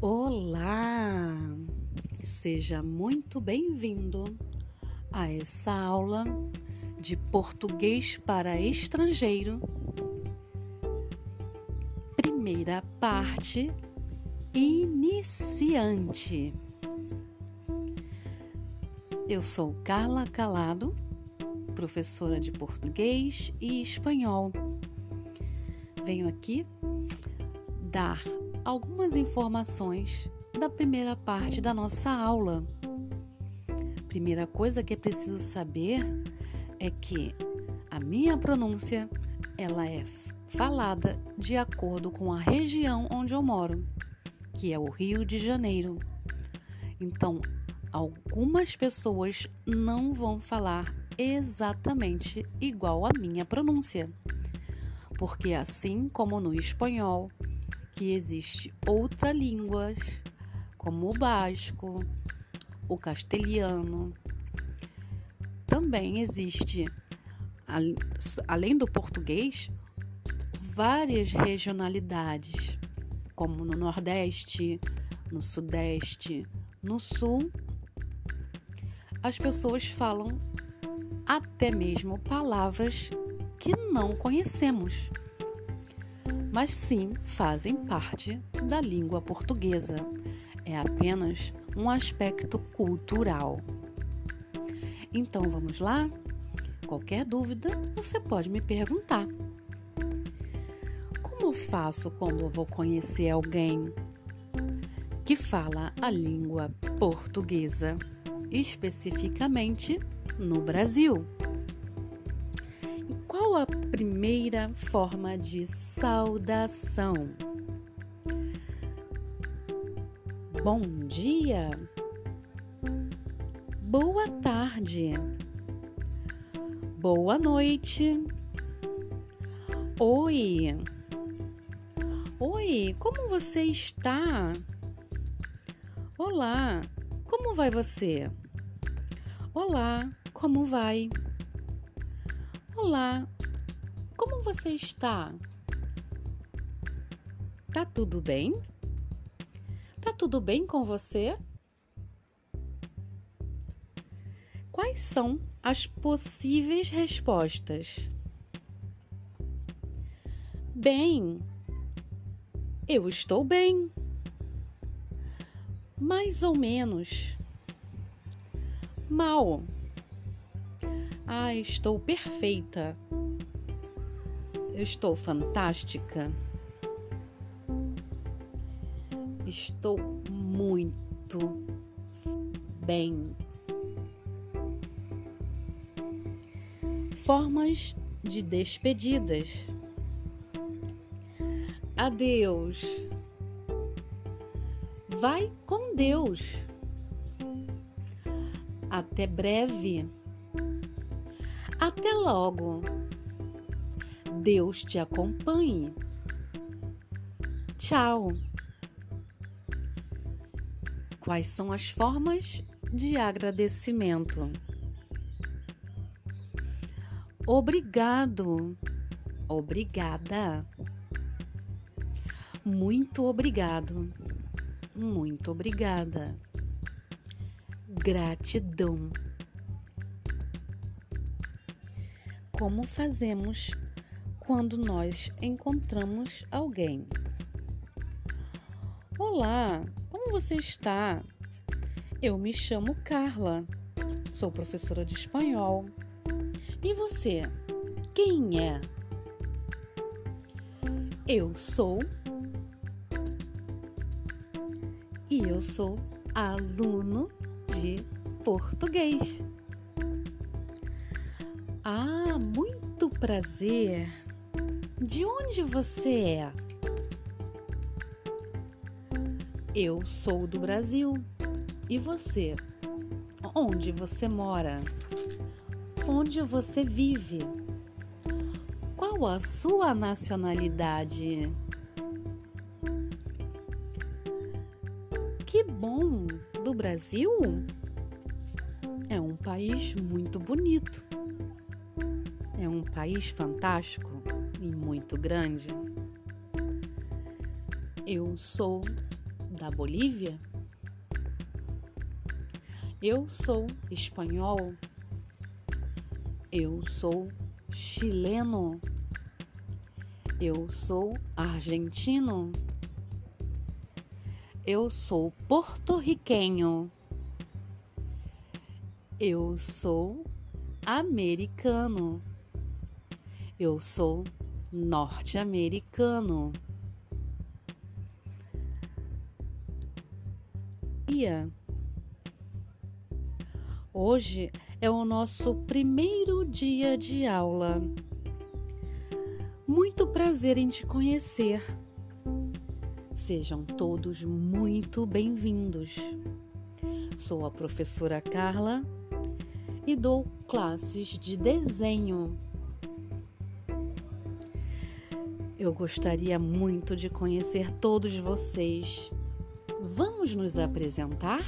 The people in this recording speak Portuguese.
Olá! Seja muito bem-vindo a essa aula de português para estrangeiro. Primeira parte iniciante. Eu sou Carla Calado, professora de português e espanhol. Venho aqui dar algumas informações da primeira parte da nossa aula. Primeira coisa que é preciso saber é que a minha pronúncia ela é falada de acordo com a região onde eu moro, que é o Rio de Janeiro. Então, algumas pessoas não vão falar exatamente igual a minha pronúncia. Porque assim como no espanhol, que existe outra línguas, como o basco, o castelhano. Também existe, além do português, várias regionalidades, como no Nordeste, no Sudeste, no Sul. As pessoas falam até mesmo palavras que não conhecemos mas sim fazem parte da língua portuguesa. É apenas um aspecto cultural. Então vamos lá? Qualquer dúvida você pode me perguntar. Como faço quando eu vou conhecer alguém que fala a língua portuguesa, especificamente no Brasil? A primeira forma de saudação? Bom dia, boa tarde, boa noite, oi, oi, como você está? Olá, como vai você? Olá, como vai? Olá, como você está? Tá tudo bem? Tá tudo bem com você? Quais são as possíveis respostas? Bem, eu estou bem. Mais ou menos. Mal. Ah, estou perfeita. Eu estou fantástica. Estou muito bem. Formas de despedidas. Adeus. Vai com Deus. Até breve. Até logo. Deus te acompanhe. Tchau. Quais são as formas de agradecimento? Obrigado. Obrigada. Muito obrigado. Muito obrigada. Gratidão. Como fazemos quando nós encontramos alguém. Olá, como você está? Eu me chamo Carla, sou professora de espanhol. E você? Quem é? Eu sou. E eu sou aluno de português. Ah, prazer! De onde você é? Eu sou do Brasil. E você? Onde você mora? Onde você vive? Qual a sua nacionalidade? Que bom! Do Brasil? É um país muito bonito. Um país fantástico e muito grande. Eu sou da Bolívia? Eu sou espanhol. Eu sou chileno. Eu sou argentino. Eu sou porto-riquenho. Eu sou americano. Eu sou norte-americano. Hoje é o nosso primeiro dia de aula. Muito prazer em te conhecer. Sejam todos muito bem-vindos. Sou a professora Carla e dou classes de desenho. Eu gostaria muito de conhecer todos vocês. Vamos nos apresentar?